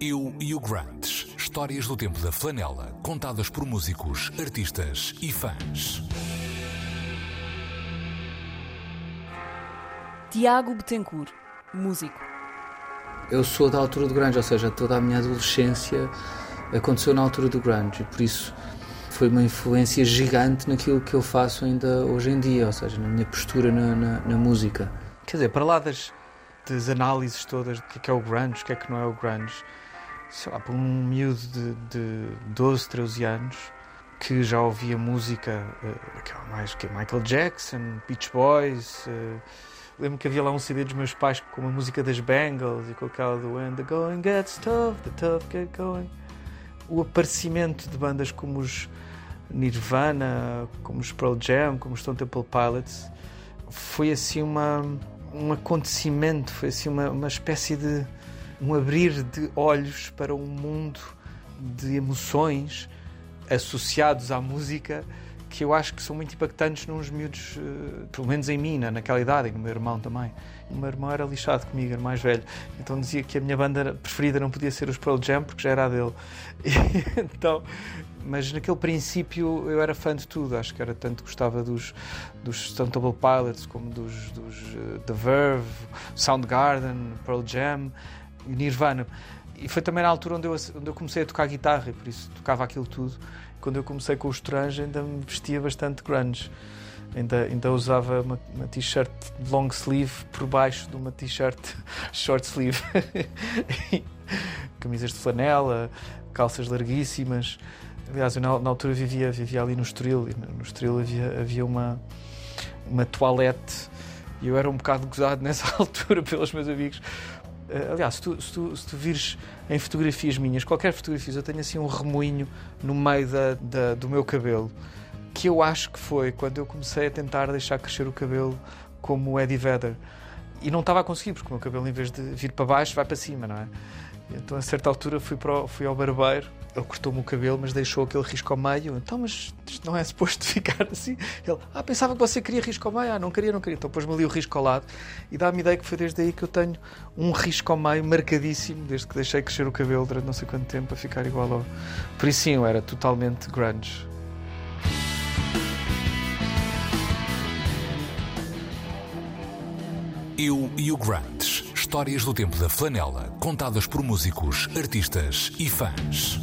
Eu e o Grunge. Histórias do tempo da flanela, contadas por músicos, artistas e fãs. Tiago Betancourt, músico. Eu sou da altura do grunge, ou seja, toda a minha adolescência aconteceu na altura do grunge e por isso foi uma influência gigante naquilo que eu faço ainda hoje em dia, ou seja, na minha postura na, na, na música. Quer dizer, para lá das, das análises todas do que é, que é o grunge, o que é que não é o grunge, sei lá, para um miúdo de, de 12, 13 anos que já ouvia música, uh, mais que é Michael Jackson, Beach Boys. Uh, lembro que havia lá um CD dos meus pais com uma música das Bengals e com aquela do When the going gets tough, the tough get going. O aparecimento de bandas como os Nirvana, como os Pearl Jam, como os Stone Temple Pilots, foi assim uma, um acontecimento, foi assim uma, uma espécie de um abrir de olhos para um mundo de emoções associados à música que eu acho que são muito impactantes nos miúdos, uh, pelo menos em mim, naquela idade, e no meu irmão também. O meu irmão era lixado comigo, era mais velho, então dizia que a minha banda preferida não podia ser os Pearl Jam porque já era a dele. E, então, mas naquele princípio eu era fã de tudo, acho que era tanto gostava dos, dos Stone Temple Pilots como dos, dos uh, The Verve, Soundgarden, Pearl Jam. Nirvana. E foi também na altura onde eu, onde eu comecei a tocar guitarra, e por isso tocava aquilo tudo. Quando eu comecei com o Strange, ainda me vestia bastante grunge. Ainda, ainda usava uma, uma t-shirt long sleeve por baixo de uma t-shirt short sleeve. Camisas de flanela, calças larguíssimas. Aliás, eu na, na, altura vivia, vivia ali no Estoril, e no Estoril havia, havia uma, uma toalete e eu era um bocado gozado nessa altura pelos meus amigos Uh, aliás, se tu, se, tu, se tu vires em fotografias minhas, qualquer fotografia, eu tenho assim um remoinho no meio da, da, do meu cabelo, que eu acho que foi quando eu comecei a tentar deixar crescer o cabelo como o Eddie Vedder. E não estava a conseguir, porque o meu cabelo, em vez de vir para baixo, vai para cima, não é? Então, a certa altura, fui, para o, fui ao barbeiro ele cortou-me o cabelo, mas deixou aquele risco ao meio. Então, mas isto não é suposto ficar assim. Ele, ah, pensava que você queria risco ao meio. Ah, não queria, não queria. Então pôs-me ali o risco ao lado. E dá-me ideia que foi desde aí que eu tenho um risco ao meio marcadíssimo, desde que deixei crescer o cabelo durante não sei quanto tempo para ficar igual ao. Por isso sim, eu era totalmente grunge. Eu e o Grunge. Histórias do tempo da flanela, contadas por músicos, artistas e fãs.